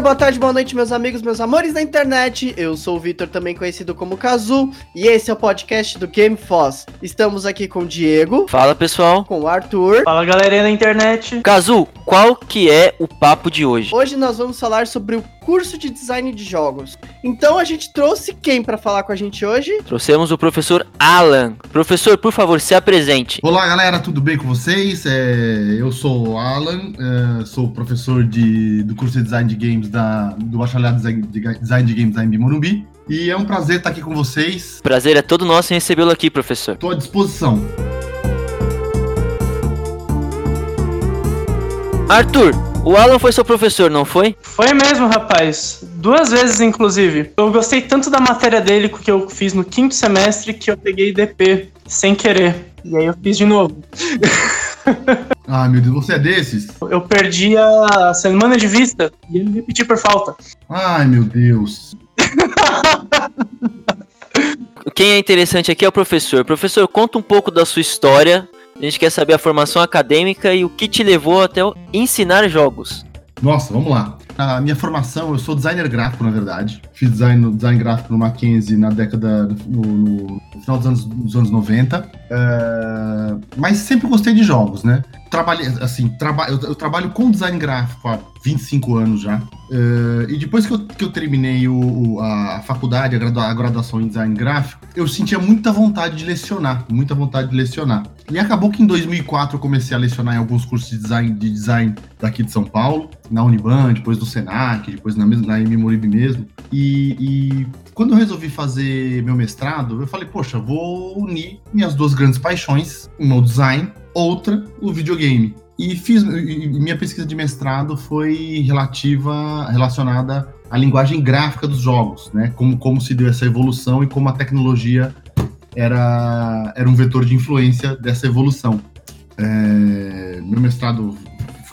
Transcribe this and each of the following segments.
Dia, boa tarde, boa noite, meus amigos, meus amores da internet. Eu sou o Vitor, também conhecido como Kazu, e esse é o podcast do Game Foss. Estamos aqui com o Diego. Fala, pessoal. Com o Arthur. Fala, galerinha da internet. Kazu, qual que é o papo de hoje? Hoje nós vamos falar sobre o curso de design de jogos. Então a gente trouxe quem para falar com a gente hoje? Trouxemos o professor Alan. Professor, por favor, se apresente. Olá, galera, tudo bem com vocês? É, eu sou o Alan, é, sou professor de, do curso de design de games da, do bacharelado de design de games da MB Morumbi. E é um prazer estar aqui com vocês. Prazer é todo nosso em recebê-lo aqui, professor. Estou à disposição. Arthur, o Alan foi seu professor, não foi? Foi mesmo, rapaz. Duas vezes, inclusive. Eu gostei tanto da matéria dele que eu fiz no quinto semestre que eu peguei DP sem querer. E aí eu fiz de novo. Ah, meu Deus, você é desses? Eu perdi a semana de vista e ele repetiu por falta. Ai, meu Deus. Quem é interessante aqui é o professor. Professor, conta um pouco da sua história a gente quer saber a formação acadêmica e o que te levou até ensinar jogos. Nossa, vamos lá. A minha formação, eu sou designer gráfico, na verdade. Fiz design, design gráfico no Mackenzie na década. no, no final dos anos, dos anos 90. É, mas sempre gostei de jogos, né? Trabalhei, assim, traba, eu, eu, trabalho com design gráfico há 25 anos já. Uh, e depois que eu, que eu terminei o, a faculdade, a, gradua, a graduação em design gráfico, eu sentia muita vontade de lecionar, muita vontade de lecionar. E acabou que em 2004 eu comecei a lecionar em alguns cursos de design, de design daqui de São Paulo, na Uniban, depois no Senac, depois na, na Emimoribe mesmo. E, e quando eu resolvi fazer meu mestrado, eu falei, poxa, vou unir minhas duas grandes paixões, o design, outra o videogame. E fiz e minha pesquisa de mestrado foi relativa relacionada à linguagem gráfica dos jogos, né? Como, como se deu essa evolução e como a tecnologia era, era um vetor de influência dessa evolução. É, meu mestrado,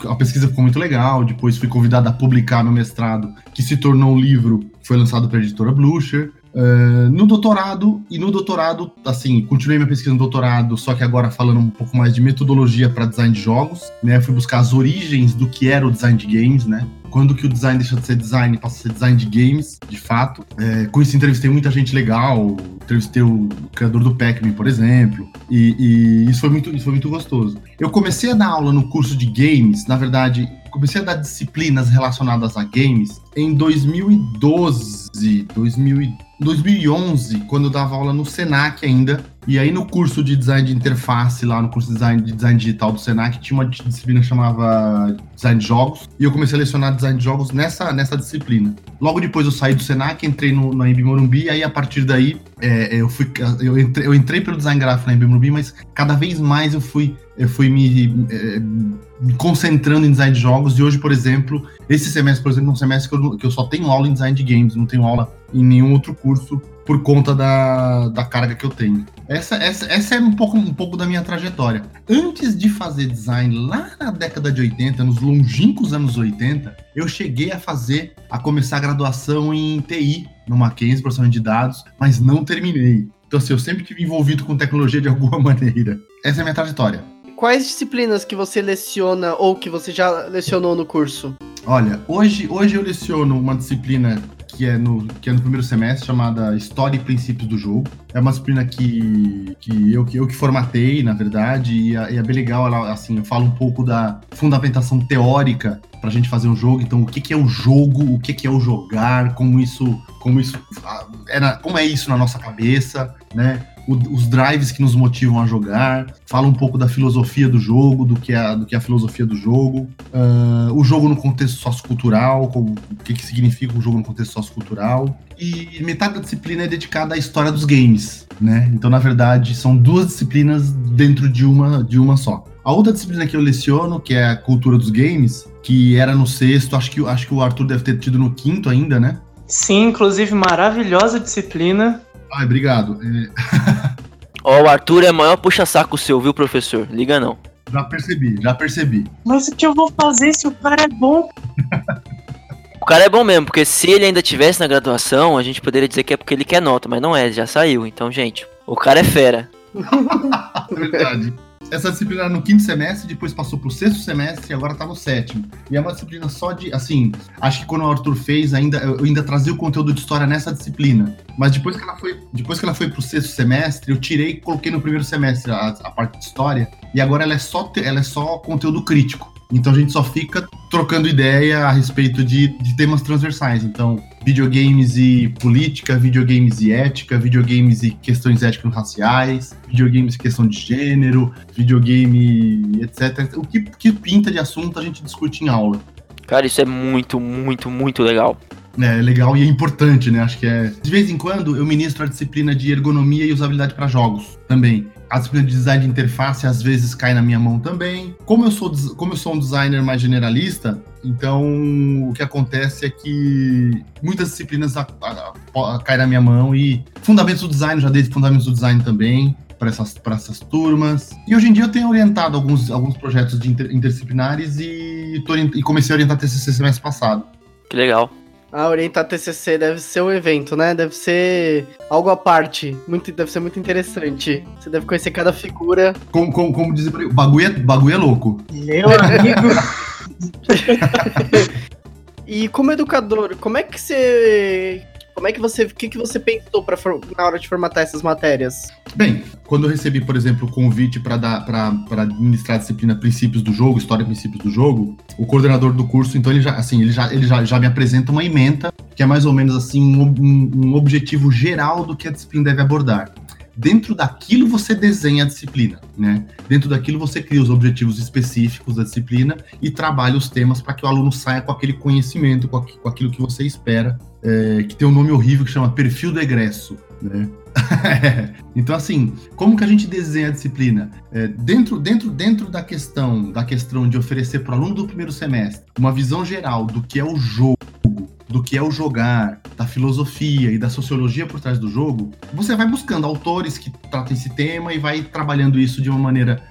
a pesquisa ficou muito legal. Depois fui convidado a publicar meu mestrado, que se tornou um livro, foi lançado pela editora Blucher. Uh, no doutorado, e no doutorado, assim, continuei minha pesquisa no doutorado, só que agora falando um pouco mais de metodologia para design de jogos, né? Fui buscar as origens do que era o design de games, né? Quando que o design deixa de ser design e passa a ser design de games, de fato. É, com isso entrevistei muita gente legal, entrevistei o criador do Pac-Man, por exemplo, e, e, isso, foi muito, isso foi muito gostoso. Eu comecei a dar aula no curso de games, na verdade, comecei a dar disciplinas relacionadas a games em 2012, 2012 2011, quando eu dava aula no Senac ainda, e aí no curso de design de interface, lá no curso de design, de design digital do Senac, tinha uma disciplina que chamava design de jogos, e eu comecei a lecionar design de jogos nessa, nessa disciplina. Logo depois eu saí do Senac, entrei no, na Embi Morumbi, e aí a partir daí é, eu, fui, eu, entrei, eu entrei pelo design gráfico na Embi Morumbi, mas cada vez mais eu fui, eu fui me, é, me concentrando em design de jogos, e hoje, por exemplo, esse semestre, por exemplo, é um semestre que eu, que eu só tenho aula em design de games, não tenho aula em nenhum outro curso por conta da, da carga que eu tenho. Essa, essa, essa é um pouco, um pouco da minha trajetória. Antes de fazer design lá na década de 80, nos longínquos anos 80, eu cheguei a fazer, a começar a graduação em TI, no Mackenzie, processamento de dados, mas não terminei. Então, assim, eu sempre tive envolvido com tecnologia de alguma maneira. Essa é a minha trajetória. Quais disciplinas que você leciona ou que você já lecionou no curso? Olha, hoje, hoje eu leciono uma disciplina que é no, que é no primeiro semestre, chamada História e Princípios do Jogo. É uma disciplina que, que, eu, que eu que formatei, na verdade, e é, é bem legal, ela, assim, eu falo um pouco da fundamentação teórica para a gente fazer um jogo. Então, o que, que é o jogo, o que, que é o jogar, como isso, como isso na, como é isso na nossa cabeça, né? O, os drives que nos motivam a jogar, fala um pouco da filosofia do jogo, do que é, do que é a filosofia do jogo, uh, o jogo no contexto sociocultural, o que, que significa o jogo no contexto sociocultural. E metade da disciplina é dedicada à história dos games, né? Então, na verdade, são duas disciplinas dentro de uma, de uma só. A outra disciplina que eu leciono, que é a cultura dos games, que era no sexto, acho que, acho que o Arthur deve ter tido no quinto ainda, né? Sim, inclusive maravilhosa disciplina. Ai, obrigado. É... Ó, o Arthur é maior puxa-saco seu, viu, professor? Liga não. Já percebi, já percebi. Mas o que eu vou fazer se o cara é bom? o cara é bom mesmo, porque se ele ainda tivesse na graduação, a gente poderia dizer que é porque ele quer nota, mas não é, já saiu. Então, gente, o cara é fera. Verdade. Essa disciplina era no quinto semestre, depois passou pro sexto semestre e agora tá no sétimo. E é uma disciplina só de, assim, acho que quando o Arthur fez, ainda, eu ainda trazia o conteúdo de história nessa disciplina. Mas depois que ela foi, depois que ela foi pro sexto semestre, eu tirei e coloquei no primeiro semestre a, a parte de história. E agora ela é só, ela é só conteúdo crítico. Então a gente só fica trocando ideia a respeito de, de, temas transversais. Então, videogames e política, videogames e ética, videogames e questões étnico-raciais, videogames e questão de gênero, videogame, etc. O que, que pinta de assunto a gente discute em aula. Cara, isso é muito, muito, muito legal. É, é legal e é importante, né? Acho que é. De vez em quando eu ministro a disciplina de ergonomia e usabilidade para jogos também a disciplina de design de interface às vezes cai na minha mão também. Como eu sou, como eu sou um designer mais generalista, então o que acontece é que muitas disciplinas a, a, a, caem na minha mão e fundamentos do design, já dei fundamentos do design também para essas, essas turmas. E hoje em dia eu tenho orientado alguns, alguns projetos de inter, interdisciplinares e, tô, e comecei a orientar TCC semestre passado. Que legal. A orientar TCC deve ser um evento, né? Deve ser algo à parte. Muito, deve ser muito interessante. Você deve conhecer cada figura. Como, como, como dizer o bagulho é, bagulho é louco. Meu amigo. e como educador, como é que você como é que você. O que, que você pensou pra, na hora de formatar essas matérias? Bem, quando eu recebi, por exemplo, o convite para dar para administrar a disciplina Princípios do Jogo, História e Princípios do Jogo, o coordenador do curso, então ele já, assim, ele já, ele já, já me apresenta uma ementa, que é mais ou menos assim, um, um objetivo geral do que a disciplina deve abordar dentro daquilo você desenha a disciplina, né? Dentro daquilo você cria os objetivos específicos da disciplina e trabalha os temas para que o aluno saia com aquele conhecimento, com, aquilo que você espera, é, que tem um nome horrível que chama perfil do egresso, né? então assim, como que a gente desenha a disciplina? É, dentro, dentro, dentro da questão da questão de oferecer para o aluno do primeiro semestre uma visão geral do que é o jogo, do que é o jogar, da filosofia e da sociologia por trás do jogo, você vai buscando autores que tratam esse tema e vai trabalhando isso de uma maneira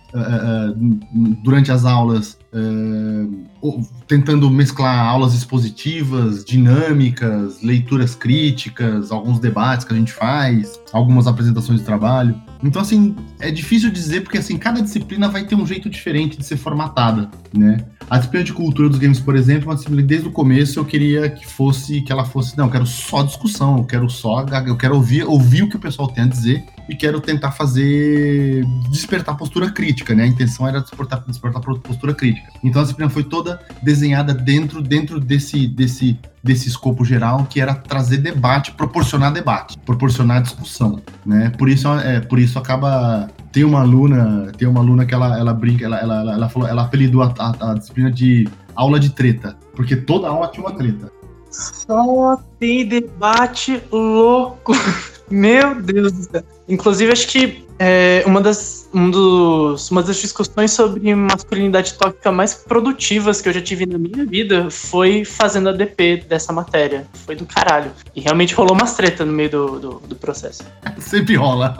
durante as aulas, uh, tentando mesclar aulas expositivas, dinâmicas, leituras críticas, alguns debates que a gente faz, algumas apresentações de trabalho. Então, assim, é difícil dizer porque, assim, cada disciplina vai ter um jeito diferente de ser formatada, né? A disciplina de cultura dos games, por exemplo, é uma disciplina desde o começo eu queria que fosse, que ela fosse, não, eu quero só discussão, eu quero só, eu quero ouvir, ouvir o que o pessoal tem a dizer e quero tentar fazer despertar postura crítica, né? A intenção era despertar, despertar postura crítica. Então a disciplina foi toda desenhada dentro dentro desse desse desse escopo geral que era trazer debate, proporcionar debate, proporcionar discussão, né? Por isso é por isso acaba tem uma aluna, tem uma aluna que ela, ela brinca, ela, ela, ela, falou, ela apelidou a, a, a disciplina de aula de treta, porque toda aula tinha uma treta. Só tem debate louco. Meu Deus do céu. Inclusive, acho que é, uma, das, um dos, uma das discussões sobre masculinidade tóxica mais produtivas que eu já tive na minha vida foi fazendo a DP dessa matéria. Foi do caralho. E realmente rolou umas treta no meio do, do, do processo. Sempre rola.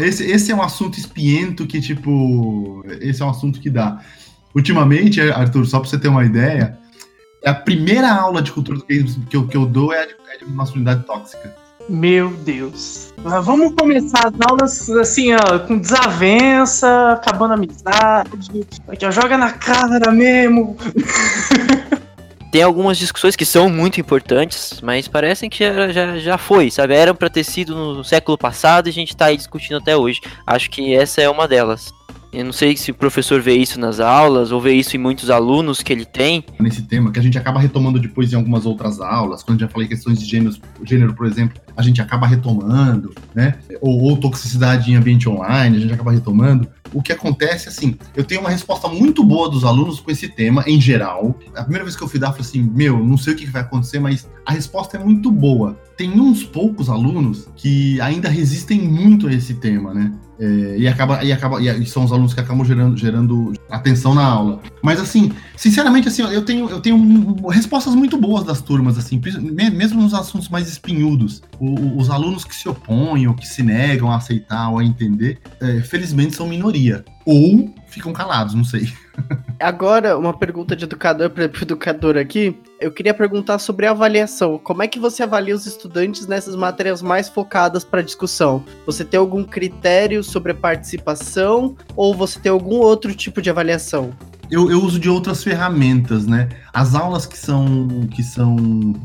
Esse, esse é um assunto espiento que, tipo. Esse é um assunto que dá. Ultimamente, Arthur, só pra você ter uma ideia, a primeira aula de cultura que eu, que eu dou é a de, é de masculinidade tóxica. Meu Deus. Mas vamos começar as aulas assim, ó, com desavença, acabando a amizade. Aqui, ó, joga na cara mesmo. Tem algumas discussões que são muito importantes, mas parecem que já, já, já foi, sabe? Eram para ter sido no século passado e a gente tá aí discutindo até hoje. Acho que essa é uma delas. Eu não sei se o professor vê isso nas aulas ou vê isso em muitos alunos que ele tem. Nesse tema, que a gente acaba retomando depois em algumas outras aulas, quando já falei questões de gênero, gênero, por exemplo, a gente acaba retomando, né? Ou, ou toxicidade em ambiente online, a gente acaba retomando. O que acontece, assim, eu tenho uma resposta muito boa dos alunos com esse tema, em geral. A primeira vez que eu fui dar, eu falei assim, meu, não sei o que vai acontecer, mas a resposta é muito boa. Tem uns poucos alunos que ainda resistem muito a esse tema, né? É, e acaba e acaba e são os alunos que acabam gerando, gerando atenção na aula. Mas assim, sinceramente assim, eu tenho eu tenho respostas muito boas das turmas assim, mesmo nos assuntos mais espinhudos. O, os alunos que se opõem ou que se negam a aceitar ou a entender, é, felizmente são minoria ou ficam calados, não sei. Agora, uma pergunta de educador para educador aqui. Eu queria perguntar sobre avaliação. Como é que você avalia os estudantes nessas matérias mais focadas para discussão? Você tem algum critério sobre a participação ou você tem algum outro tipo de avaliação? eu, eu, uso de outras ferramentas, né? As aulas que são, que são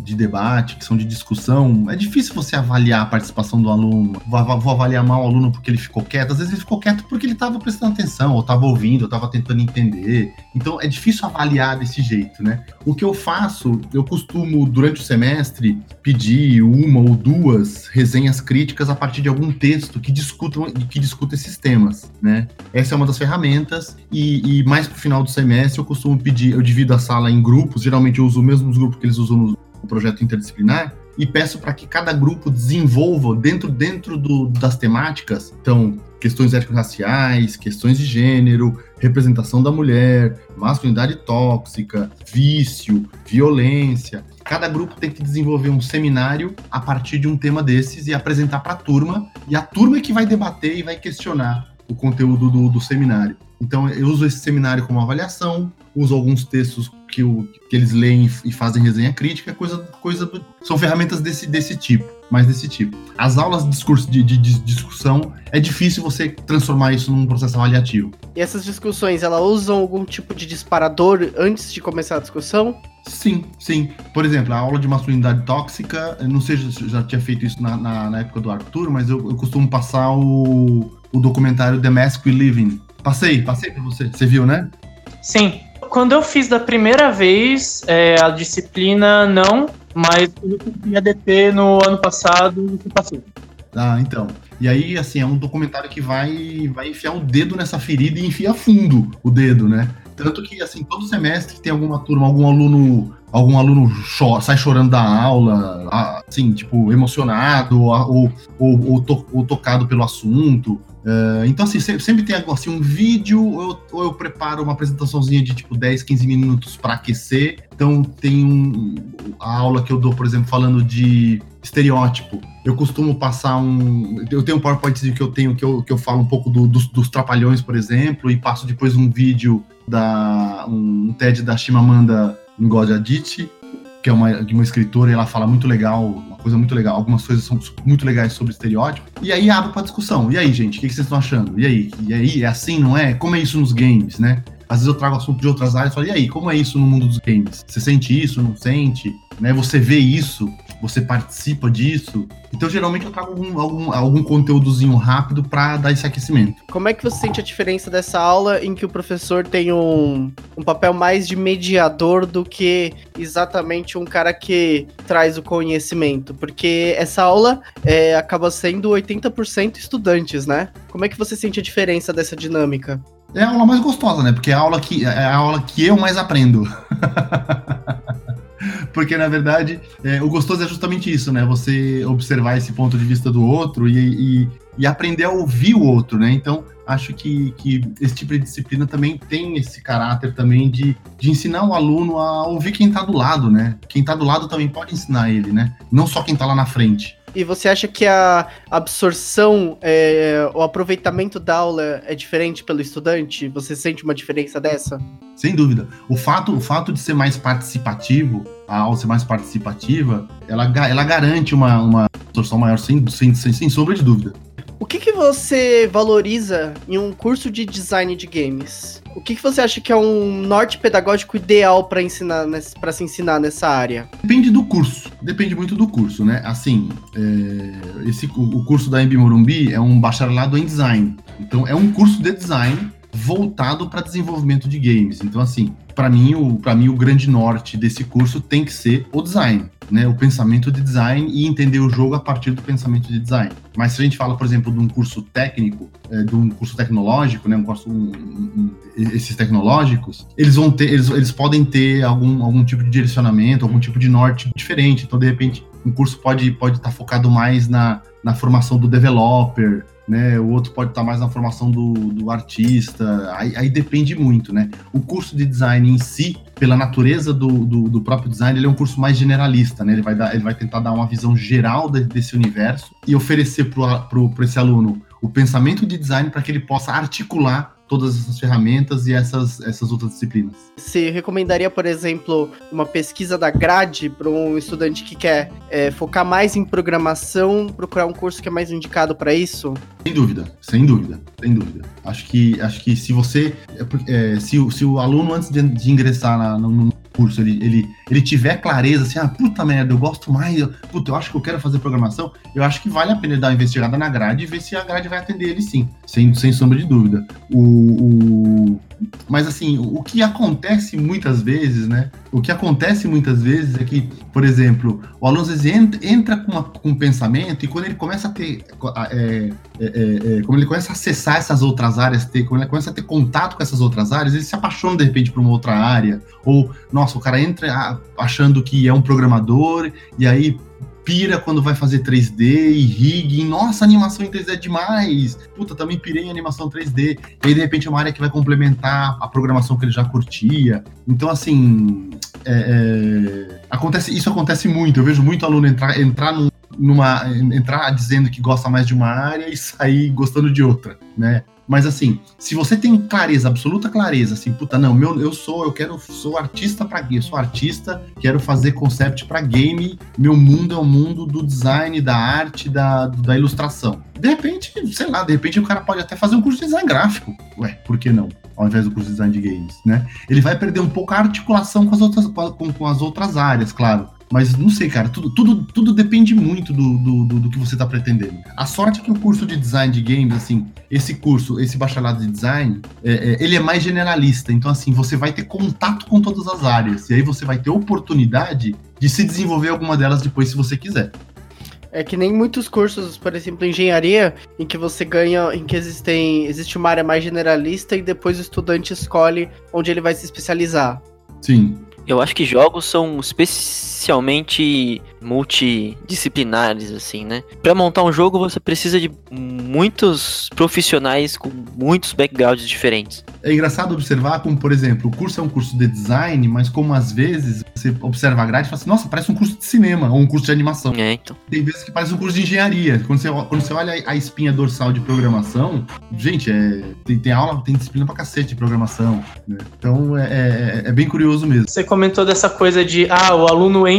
de debate, que são de discussão, é difícil você avaliar a participação do aluno. Vou, vou avaliar mal o aluno porque ele ficou quieto. Às vezes ele ficou quieto porque ele estava prestando atenção, ou estava ouvindo, ou estava tentando entender. Então é difícil avaliar desse jeito, né? O que eu faço, eu costumo, durante o semestre, pedir uma ou duas resenhas críticas a partir de algum texto que discuta, que discuta esses temas, né? Essa é uma das ferramentas, e, e mais pro final do semestre eu costumo pedir, eu divido a sala em grupos, geralmente eu uso o mesmo grupo que eles usam no projeto interdisciplinar, e peço para que cada grupo desenvolva dentro, dentro do, das temáticas, então, questões étnico-raciais, questões de gênero, representação da mulher, masculinidade tóxica, vício, violência. Cada grupo tem que desenvolver um seminário a partir de um tema desses e apresentar para a turma, e a turma é que vai debater e vai questionar o conteúdo do, do seminário. Então, eu uso esse seminário como avaliação, uso alguns textos que, o, que eles leem e fazem resenha crítica, coisa, coisa do, são ferramentas desse, desse tipo, mais desse tipo. As aulas de, discurso, de, de, de, discussão, é difícil você transformar isso num processo avaliativo. E essas discussões, elas usam algum tipo de disparador antes de começar a discussão? Sim, sim. Por exemplo, a aula de masculinidade tóxica, não sei se eu já tinha feito isso na, na, na época do Arthur, mas eu, eu costumo passar o, o documentário The Mask We Live In, Passei, passei pra você. Você viu, né? Sim. Quando eu fiz da primeira vez, é, a disciplina não, mas eu fiz ADP no ano passado, eu passei. Ah, então. E aí, assim, é um documentário que vai, vai enfiar o dedo nessa ferida e enfia fundo o dedo, né? Tanto que, assim, todo semestre tem alguma turma, algum aluno, algum aluno sai chorando da aula, assim, tipo, emocionado ou, ou, ou, to ou tocado pelo assunto. Uh, então, assim, sempre tem assim, um vídeo, ou eu, ou eu, preparo uma apresentaçãozinha de tipo 10, 15 minutos para aquecer. Então, tem um, a aula que eu dou, por exemplo, falando de estereótipo. Eu costumo passar um. Eu tenho um PowerPoint que eu tenho que eu, que eu falo um pouco do, dos, dos trapalhões, por exemplo, e passo depois um vídeo da. um TED da Shimamanda Ngozi Adichie, que é uma, de uma escritora, e ela fala muito legal coisa muito legal. Algumas coisas são muito legais sobre estereótipo. E aí abre pra discussão. E aí, gente, o que, vocês estão achando? E aí? E aí, é assim, não é? Como é isso nos games, né? Às vezes eu trago assunto de outras áreas e falo, e aí, como é isso no mundo dos games? Você sente isso, não sente? Né? Você vê isso? Você participa disso? Então, geralmente, eu trago algum, algum, algum conteúdozinho rápido para dar esse aquecimento. Como é que você sente a diferença dessa aula em que o professor tem um, um papel mais de mediador do que exatamente um cara que traz o conhecimento? Porque essa aula é, acaba sendo 80% estudantes, né? Como é que você sente a diferença dessa dinâmica? É a aula mais gostosa, né? Porque é a aula que, é a aula que eu mais aprendo. Porque, na verdade, é, o gostoso é justamente isso, né? Você observar esse ponto de vista do outro e, e, e aprender a ouvir o outro, né? Então, acho que, que esse tipo de disciplina também tem esse caráter também de, de ensinar o aluno a ouvir quem está do lado, né? Quem está do lado também pode ensinar ele, né? Não só quem está lá na frente. E você acha que a absorção, é, o aproveitamento da aula é diferente pelo estudante? Você sente uma diferença dessa? Sem dúvida. O fato, o fato de ser mais participativo, a aula ser mais participativa, ela, ela garante uma, uma absorção maior, sem, sem, sem, sem sombra de dúvida. O que, que você valoriza em um curso de design de games? O que, que você acha que é um norte pedagógico ideal para ensinar para se ensinar nessa área? Depende do curso. Depende muito do curso, né? Assim, é, esse, o curso da Embi Morumbi é um bacharelado em design. Então, é um curso de design voltado para desenvolvimento de games. Então, assim, para mim, o, mim, o grande norte desse curso tem que ser o design, né? O pensamento de design e entender o jogo a partir do pensamento de design. Mas se a gente fala, por exemplo, de um curso técnico, é, de um curso tecnológico, né? Um curso, um, um, esses tecnológicos, eles vão ter, eles, eles podem ter algum, algum tipo de direcionamento, algum tipo de norte diferente. Então, de repente, um curso pode pode estar tá focado mais na, na formação do developer, né? O outro pode estar mais na formação do, do artista, aí, aí, depende muito, né? O curso de design em si, pela natureza do, do, do, próprio design, ele é um curso mais generalista, né? Ele vai, dar, ele vai tentar dar uma visão geral de, desse universo e oferecer para esse aluno o pensamento de design para que ele possa articular todas essas ferramentas e essas, essas outras disciplinas. Você recomendaria, por exemplo, uma pesquisa da grade para um estudante que quer é, focar mais em programação, procurar um curso que é mais indicado para isso? Sem dúvida, sem dúvida, sem dúvida. Acho que, acho que se você. É, é se, se o aluno, antes de, de ingressar na, no curso, ele, ele, ele tiver clareza, assim, ah, puta merda, eu gosto mais, eu, puta, eu acho que eu quero fazer programação, eu acho que vale a pena dar uma investigada na grade e ver se a grade vai atender ele sim, sem, sem sombra de dúvida. O, o, mas assim, o que acontece muitas vezes, né? O que acontece muitas vezes é que, por exemplo, o aluno às vezes entra, com, uma, com um pensamento e quando ele começa a ter. É, é, é, é, como ele começa a acessar essas outras áreas, ter, quando ele começa a ter contato com essas outras áreas, ele se apaixona de repente por uma outra área. Ou, nossa, o cara entra achando que é um programador, e aí pira quando vai fazer 3D e rigging. Nossa, animação em 3D é demais. Puta, também pirei em animação 3D. E aí, de repente, é uma área que vai complementar a programação que ele já curtia. Então, assim, é, é, acontece, isso acontece muito. Eu vejo muito aluno entrar, entrar num, numa entrar dizendo que gosta mais de uma área e sair gostando de outra, né? Mas assim, se você tem clareza, absoluta clareza, assim, puta, não, meu, eu sou, eu quero, sou artista para game, sou artista, quero fazer concept para game, meu mundo é o mundo do design, da arte, da, da ilustração. De repente, sei lá, de repente o cara pode até fazer um curso de design gráfico. Ué, por que não? Ao invés do curso de design de games, né? Ele vai perder um pouco a articulação com as outras, com, com as outras áreas, claro. Mas não sei, cara, tudo, tudo, tudo depende muito do, do, do, do que você está pretendendo. A sorte é que o curso de design de games, assim, esse curso, esse bacharelado de design, é, é, ele é mais generalista. Então, assim, você vai ter contato com todas as áreas. E aí você vai ter oportunidade de se desenvolver alguma delas depois, se você quiser. É que nem muitos cursos, por exemplo, engenharia, em que você ganha, em que existem, existe uma área mais generalista e depois o estudante escolhe onde ele vai se especializar. Sim. Eu acho que jogos são especialmente multidisciplinares, assim, né? Para montar um jogo você precisa de muitos profissionais com muitos backgrounds diferentes. É engraçado observar como, por exemplo, o curso é um curso de design, mas como às vezes você observa a grade e fala assim, nossa, parece um curso de cinema ou um curso de animação. É, então. Tem vezes que parece um curso de engenharia. Quando você, quando você olha a espinha dorsal de programação, gente, é, tem, tem aula, tem disciplina pra cacete de programação. Né? Então é, é, é bem curioso mesmo. Você comentou dessa coisa de, ah, o aluno entra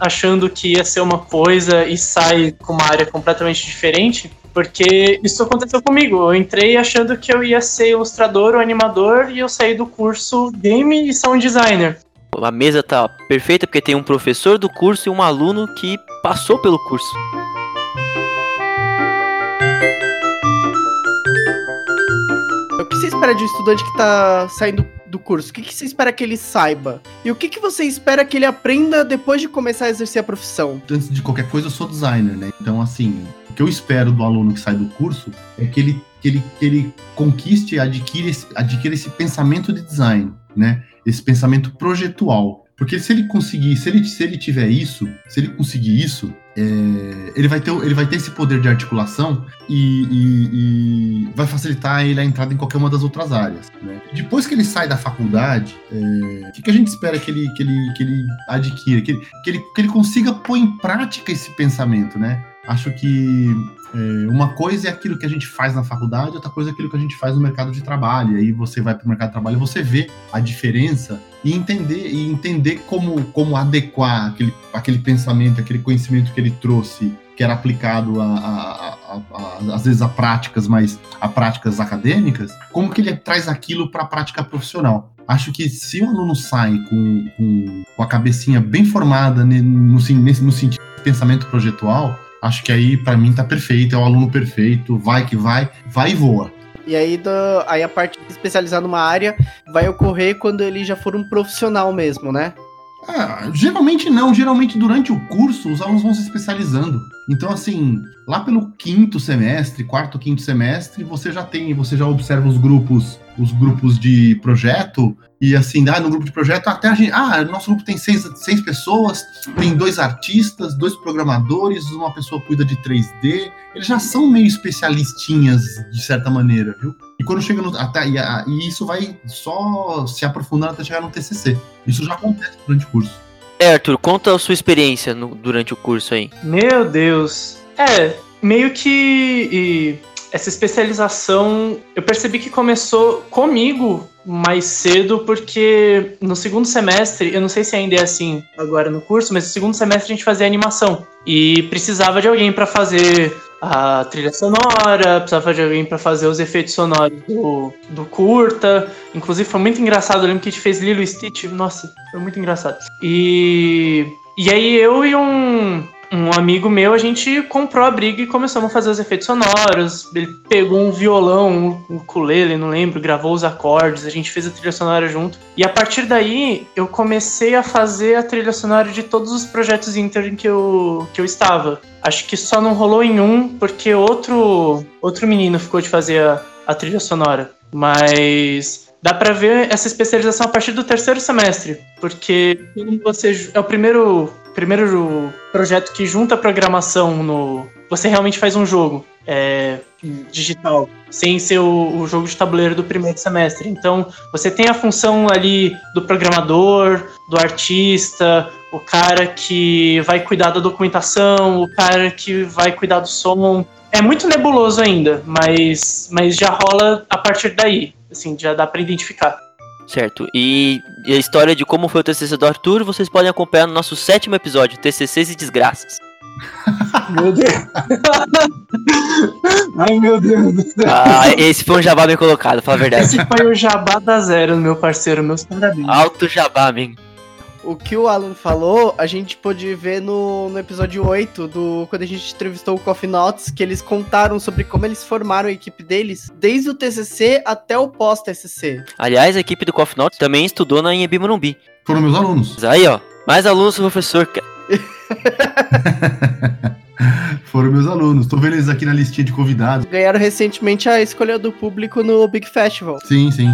achando que ia ser uma coisa e sai com uma área completamente diferente. Porque isso aconteceu comigo. Eu entrei achando que eu ia ser ilustrador ou animador e eu saí do curso game e sound designer. A mesa tá perfeita porque tem um professor do curso e um aluno que passou pelo curso. O que você espera de um estudante que tá saindo do curso? O que, que você espera que ele saiba? E o que, que você espera que ele aprenda depois de começar a exercer a profissão? Antes de qualquer coisa, eu sou designer, né? Então, assim, o que eu espero do aluno que sai do curso é que ele, que ele, que ele conquiste e adquira esse, adquira esse pensamento de design, né? Esse pensamento projetual. Porque se ele conseguir, se ele, se ele tiver isso, se ele conseguir isso, é, ele, vai ter, ele vai ter esse poder de articulação e, e, e, vai facilitar ele a entrada em qualquer uma das outras áreas. Né? Depois que ele sai da faculdade, é, o que, que, a gente espera que ele, que ele, que ele adquira? Que ele, que, ele, que ele consiga pôr em prática esse pensamento, né? Acho que é, uma coisa é aquilo que a gente faz na faculdade, outra coisa é aquilo que a gente faz no mercado de trabalho. E aí você vai para o mercado de trabalho e você vê a diferença e entender e entender como, como adequar aquele, aquele pensamento, aquele conhecimento que ele trouxe, que era aplicado a, a, a, a às vezes a práticas, mas a práticas acadêmicas, como que ele traz aquilo para a prática profissional. Acho que se o aluno sai com, com, com a cabecinha bem formada no, no, no sentido de pensamento projetual, acho que aí para mim tá perfeito, é o aluno perfeito, vai que vai, vai e voa. E aí, do, aí a parte de especializar numa área vai ocorrer quando ele já for um profissional mesmo, né? Ah, geralmente não, geralmente durante o curso os alunos vão se especializando. Então, assim, lá pelo quinto semestre, quarto, quinto semestre, você já tem, você já observa os grupos os grupos de projeto, e assim, ah, no grupo de projeto, até a gente, ah, nosso grupo tem seis, seis pessoas, tem dois artistas, dois programadores, uma pessoa cuida de 3D, eles já são meio especialistinhas, de certa maneira, viu? E quando chega no. Até, e, a, e isso vai só se aprofundando até chegar no TCC. Isso já acontece durante o curso. É, Arthur, conta a sua experiência no, durante o curso aí. Meu Deus. É, meio que essa especialização, eu percebi que começou comigo mais cedo, porque no segundo semestre, eu não sei se ainda é assim agora no curso, mas no segundo semestre a gente fazia animação e precisava de alguém para fazer a trilha sonora, precisava de alguém para fazer os efeitos sonoros do, do curta. Inclusive foi muito engraçado, eu lembro que a gente fez Lilo e Stitch, nossa, foi muito engraçado. E e aí eu e um um amigo meu, a gente comprou a briga e começamos a fazer os efeitos sonoros. Ele pegou um violão, um ukulele, não lembro, gravou os acordes, a gente fez a trilha sonora junto. E a partir daí, eu comecei a fazer a trilha sonora de todos os projetos Inter em que eu, que eu estava. Acho que só não rolou em um, porque outro, outro menino ficou de fazer a, a trilha sonora. Mas dá para ver essa especialização a partir do terceiro semestre, porque você é o primeiro primeiro projeto que junta programação no. Você realmente faz um jogo é, digital, sem ser o, o, jogo de tabuleiro do primeiro semestre. Então, você tem a função ali do programador, do artista, o cara que vai cuidar da documentação, o cara que vai cuidar do som. É muito nebuloso ainda, mas, mas já rola a partir daí. Assim, já dá para identificar. Certo. E, a história de como foi o TCC do Arthur, vocês podem acompanhar no nosso sétimo episódio, TCCs e Desgraças. Meu Deus. Ai, meu Deus do céu. Ah, esse foi um jabá bem colocado, fala a verdade. Esse foi o jabá da zero, meu parceiro, meus parabéns. Alto jabá, amigo o que o Alan falou, a gente pôde ver no, no episódio 8, do, quando a gente entrevistou o Coffee Notes, que eles contaram sobre como eles formaram a equipe deles, desde o TCC até o pós-TCC. Aliás, a equipe do Coffee Notes também estudou na Inheb Morumbi. Foram meus alunos. Aí, ó, mais alunos do professor, cara. Foram meus alunos. Tô vendo eles aqui na listinha de convidados. Ganharam recentemente a escolha do público no Big Festival. Sim, sim.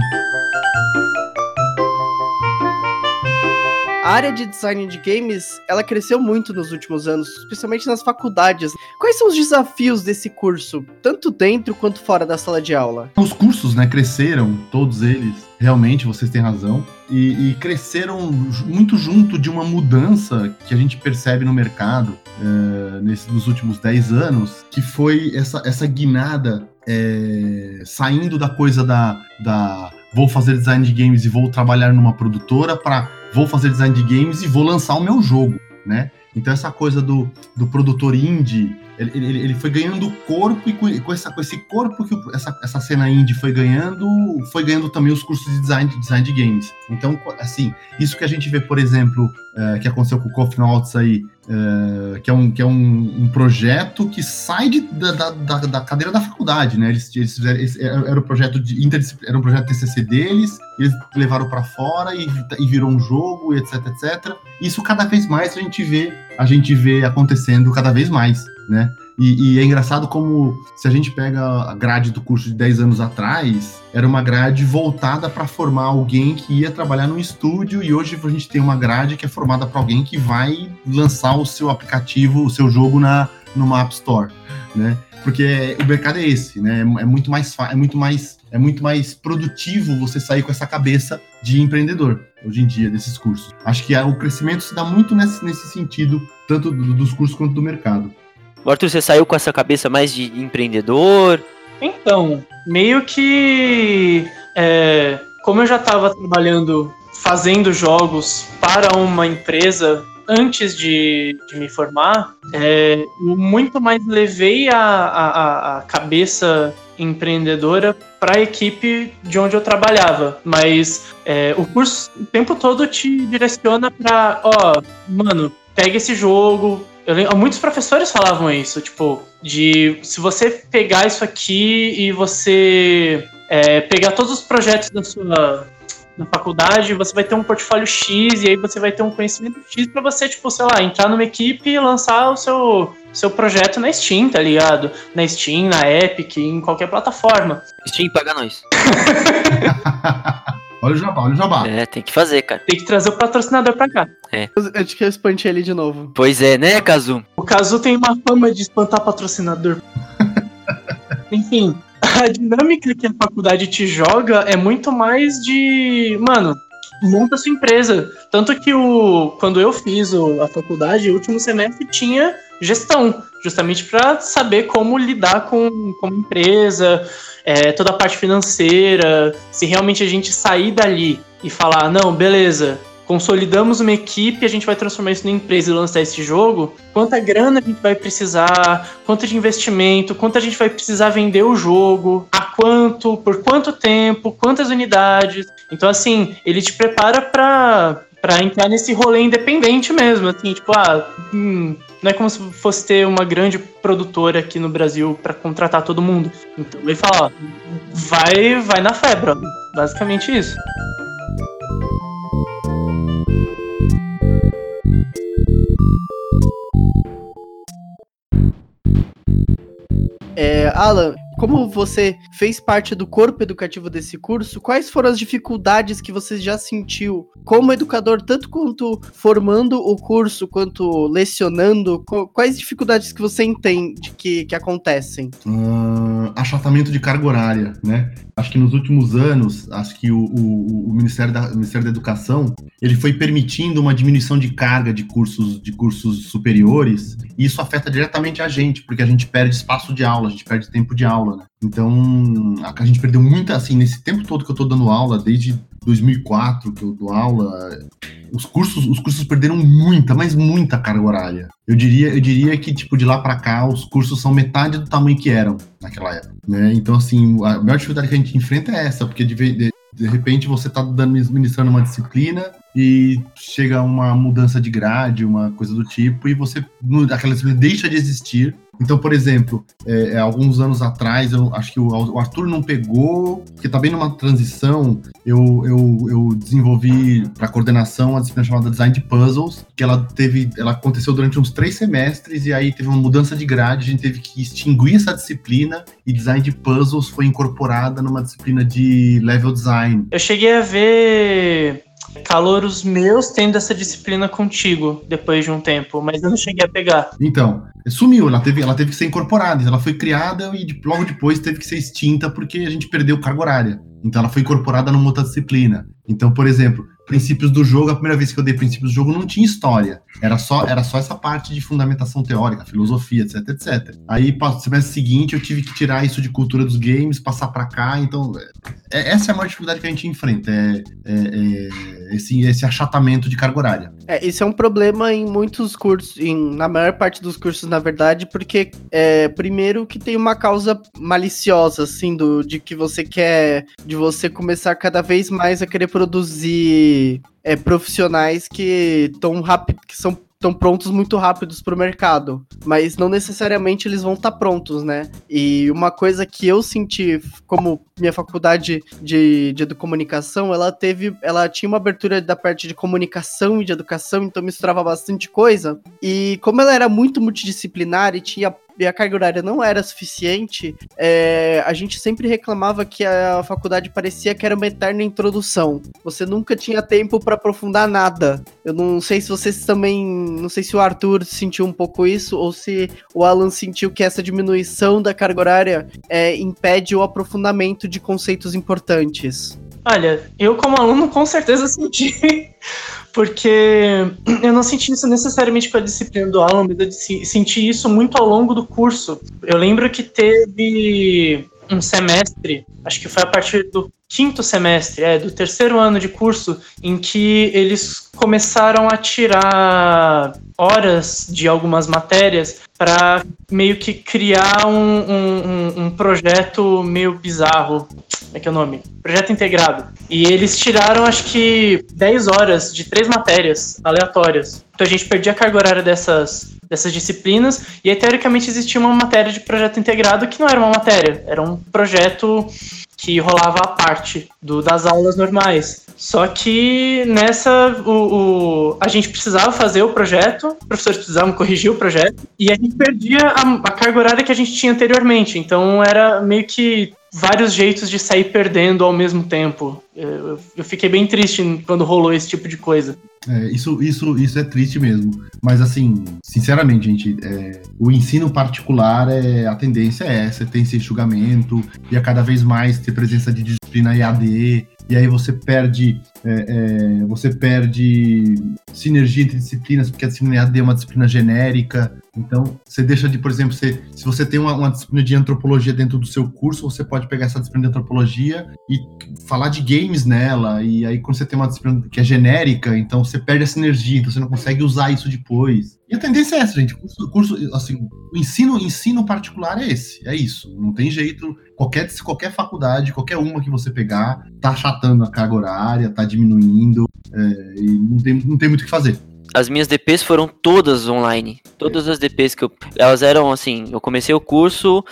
A área de design de games, ela cresceu muito nos últimos anos, especialmente nas faculdades. Quais são os desafios desse curso, tanto dentro quanto fora da sala de aula? Os cursos, né, cresceram, todos eles. Realmente, vocês têm razão. E, e cresceram muito junto de uma mudança que a gente percebe no mercado é, nesse, nos últimos 10 anos, que foi essa, essa guinada é, saindo da coisa da, da vou fazer design de games e vou trabalhar numa produtora para vou fazer design de games e vou lançar o meu jogo, né? Então essa coisa do, do produtor indie, ele, ele, ele foi ganhando corpo e com, essa, com esse corpo que essa, essa cena indie foi ganhando, foi ganhando também os cursos de design, de design de games. Então, assim, isso que a gente vê, por exemplo, é, que aconteceu com o Coffee aí, é, que é, um, que é um, um projeto que sai de, da, da, da, cadeira da faculdade, né? Eles, eles fizeram, esse, era o projeto de era um projeto TCC deles, eles levaram para fora e, e virou um jogo, etc, etc. Isso cada vez mais a gente vê, a gente vê acontecendo cada vez mais, né? E, e, é engraçado como, se a gente pega a grade do curso de 10 anos atrás, era uma grade voltada para formar alguém que ia trabalhar no estúdio, e hoje a gente tem uma grade que é formada para alguém que vai lançar o seu aplicativo, o seu jogo na, numa App Store, né? Porque o mercado é esse, né? É muito mais é muito mais é muito mais produtivo você sair com essa cabeça de empreendedor hoje em dia desses cursos. Acho que o crescimento se dá muito nesse, nesse sentido, tanto dos cursos quanto do mercado. Arthur, você saiu com essa cabeça mais de empreendedor? Então, meio que. É, como eu já estava trabalhando, fazendo jogos para uma empresa antes de, de me formar, é, muito mais levei a, a, a cabeça empreendedora para a equipe de onde eu trabalhava. Mas é, o curso o tempo todo te direciona para, ó, mano, pega esse jogo, eu lembro, muitos professores falavam isso, tipo, de se você pegar isso aqui e você é, pegar todos os projetos da sua na faculdade, você vai ter um portfólio X e aí você vai ter um conhecimento X para você, tipo, sei lá, entrar numa equipe e lançar o seu, seu projeto na Steam, tá ligado? Na Steam, na Epic, em qualquer plataforma. Steam paga nós. Olha o jabá, olha o jabá. É, tem que fazer, cara. Tem que trazer o patrocinador pra cá. É. Acho que eu espantei ele de novo. Pois é, né, Kazu? O Kazu tem uma fama de espantar patrocinador. Enfim, a dinâmica que a faculdade te joga é muito mais de. Mano, monta sua empresa. Tanto que o quando eu fiz o, a faculdade, o último semestre tinha gestão. Justamente para saber como lidar com como empresa, é, toda a parte financeira, se realmente a gente sair dali e falar, não, beleza, consolidamos uma equipe, a gente vai transformar isso numa empresa e lançar esse jogo, quanta grana a gente vai precisar, quanto de investimento, quanto a gente vai precisar vender o jogo, a quanto, por quanto tempo, quantas unidades. Então, assim, ele te prepara para para entrar nesse rolê independente mesmo, assim, tipo, ah, hum, não é como se fosse ter uma grande produtora aqui no Brasil para contratar todo mundo. Então ele fala, ó, vai, vai na febre, basicamente isso. É, Alan, como você fez parte do corpo educativo desse curso, quais foram as dificuldades que você já sentiu como educador, tanto quanto formando o curso, quanto lecionando? Quais dificuldades que você entende que, que acontecem? Uh, achatamento de carga horária, né? Acho que nos últimos anos, acho que o, o, o Ministério, da, o Ministério da Educação ele foi permitindo uma diminuição de carga de cursos, de cursos superiores, e isso afeta diretamente a gente, porque a gente perde espaço de aula, a gente perde tempo de aula, né? Então, a, gente perdeu muito, assim, nesse tempo todo que eu tô dando aula, desde 2004 que eu dou aula, os cursos, os cursos perderam muita, mas muita carga horária. Eu diria, eu diria que tipo de lá para cá os cursos são metade do tamanho que eram naquela época, né? Então assim, a maior dificuldade que a gente enfrenta é essa, porque de, de, de repente você está dando, ministrando uma disciplina e chega uma mudança de grade, uma coisa do tipo, e você aquela disciplina deixa de existir. Então, por exemplo, é, é, alguns anos atrás, eu acho que o, Arthur não pegou, porque tá bem numa transição, eu, eu, eu desenvolvi para coordenação uma disciplina chamada Design de Puzzles, que ela teve, ela aconteceu durante uns três semestres, e aí teve uma mudança de grade, a gente teve que extinguir essa disciplina, e Design de Puzzles foi incorporada numa disciplina de Level Design. Eu cheguei a ver calouros meus tendo essa disciplina contigo depois de um tempo, mas eu não cheguei a pegar. Então, sumiu, ela teve, ela teve que ser incorporada, ela foi criada e logo depois teve que ser extinta porque a gente perdeu carga horária. Então ela foi incorporada numa outra disciplina. Então, por exemplo, princípios do jogo, a primeira vez que eu dei princípios do jogo não tinha história. Era só, era só essa parte de fundamentação teórica, filosofia, etc, etc. Aí, no semestre seguinte, eu tive que tirar isso de cultura dos games, passar para cá. Então, é, essa é a maior dificuldade que a gente enfrenta, é, é, é esse, esse achatamento de carga horária. É, isso é um problema em muitos cursos, em, na maior parte dos cursos, na verdade, porque, é, primeiro, que tem uma causa maliciosa, assim, do, de que você quer, de você começar cada vez mais a querer produzir é, profissionais que, tão rápido, que são estão prontos muito rápidos para o mercado, mas não necessariamente eles vão estar tá prontos, né? E uma coisa que eu senti, como minha faculdade de, de comunicação, ela teve, ela tinha uma abertura da parte de comunicação e de educação, então misturava bastante coisa. E como ela era muito multidisciplinar e tinha e a carga horária não era suficiente, é, a gente sempre reclamava que a faculdade parecia que era uma eterna introdução. Você nunca tinha tempo para aprofundar nada. Eu não sei se vocês também. Não sei se o Arthur sentiu um pouco isso, ou se o Alan sentiu que essa diminuição da carga horária é, impede o aprofundamento de conceitos importantes. Olha, eu como aluno com certeza senti porque eu não senti isso necessariamente com a disciplina do Alan, mas eu senti isso muito ao longo do curso. Eu lembro que teve um semestre, acho que foi a partir do quinto semestre, é, do terceiro ano de curso, em que eles começaram a tirar horas de algumas matérias para meio que criar um, um, um, projeto meio bizarro. Como é que é o nome? Projeto integrado. E eles tiraram, acho que, 10 horas de três matérias aleatórias. Então a gente perdia a carga horária dessas, dessas disciplinas, e aí, teoricamente existia uma matéria de projeto integrado que não era uma matéria, era um projeto que rolava a parte do, das aulas normais. Só que nessa o, o, a gente precisava fazer o projeto, os professores precisavam corrigir o projeto, e a gente perdia a, a carga horária que a gente tinha anteriormente. Então era meio que vários jeitos de sair perdendo ao mesmo tempo. Eu, eu fiquei bem triste quando rolou esse tipo de coisa. É, isso, isso, isso é triste mesmo. Mas assim, sinceramente, gente, é, o ensino particular é a tendência é essa, tem esse julgamento e a cada vez mais ter presença de disciplina EAD, e aí você perde é, é, você perde sinergia entre disciplinas, porque a disciplina AD é uma disciplina genérica. Então, você deixa de, por exemplo, você, se você tem uma, uma, disciplina de antropologia dentro do seu curso, você pode pegar essa disciplina de antropologia e falar de games nela. E aí, quando você tem uma disciplina que é genérica, então você perde essa energia, então você não consegue usar isso depois. E a tendência é essa, gente. O curso, assim, o ensino, ensino particular é esse, é isso. Não tem jeito. Qualquer, qualquer faculdade, qualquer uma que você pegar, tá achatando a carga horária, tá diminuindo, é, e não tem, não tem muito o que fazer as minhas DPs foram todas online. Todas as DPs que eu. Elas eram assim. Eu comecei o curso.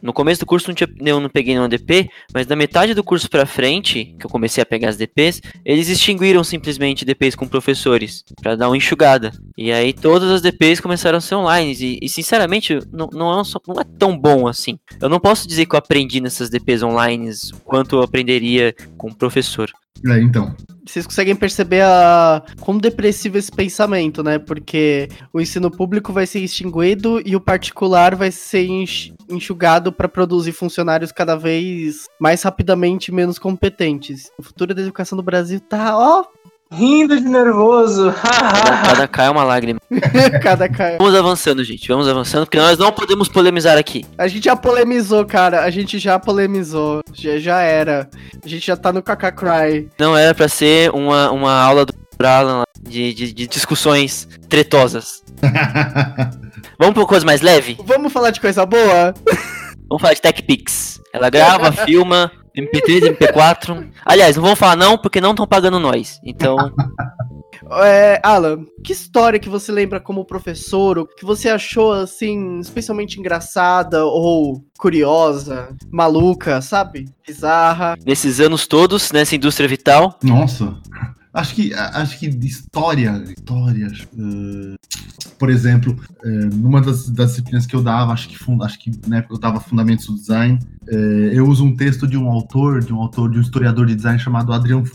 No começo do curso não tinha, eu não peguei nenhuma DP, mas da metade do curso pra frente, que eu comecei a pegar as DPs, eles extinguiram simplesmente DPs com professores. para dar uma enxugada. E aí todas as DPs começaram a ser online. E, e sinceramente, não, não, é, não é tão bom assim. Eu não posso dizer que eu aprendi nessas DPs online quanto eu aprenderia com o professor. É, então. Vocês conseguem perceber a como depressivo esse pensamento, né? Porque o ensino público vai ser extinguido e o particular vai ser enxugado para produzir funcionários cada vez mais rapidamente menos competentes. O futuro da educação do Brasil tá, ó, rindo de nervoso. cada, cada cai é uma lágrima. cada cai. Vamos avançando, gente. Vamos avançando, porque nós não podemos polemizar aqui. A gente já polemizou, cara. A gente já polemizou. Já, já era. A gente já tá no Kaka Cry. Não era para ser uma, uma aula do Bralan de, de, de discussões tretosas. Vamos pra coisa mais leve? Vamos falar de coisa boa? Vamos falar de Tech Pix. Ela grava, filma, MP3, MP4. Aliás, não vamos falar não, porque não estão pagando nós. Então. É, Alan, que história que você lembra como professor, ou que você achou, assim, especialmente engraçada ou curiosa, maluca, sabe? Bizarra. Nesses anos todos, nessa indústria vital. Nossa. Acho que, acho que história, histórias, uh, por exemplo, uh, numa das, das, disciplinas que eu dava, acho que, acho que na época eu dava Fundamentos do Design, uh, eu uso um texto de um autor, de um autor, de um historiador de design chamado Adrian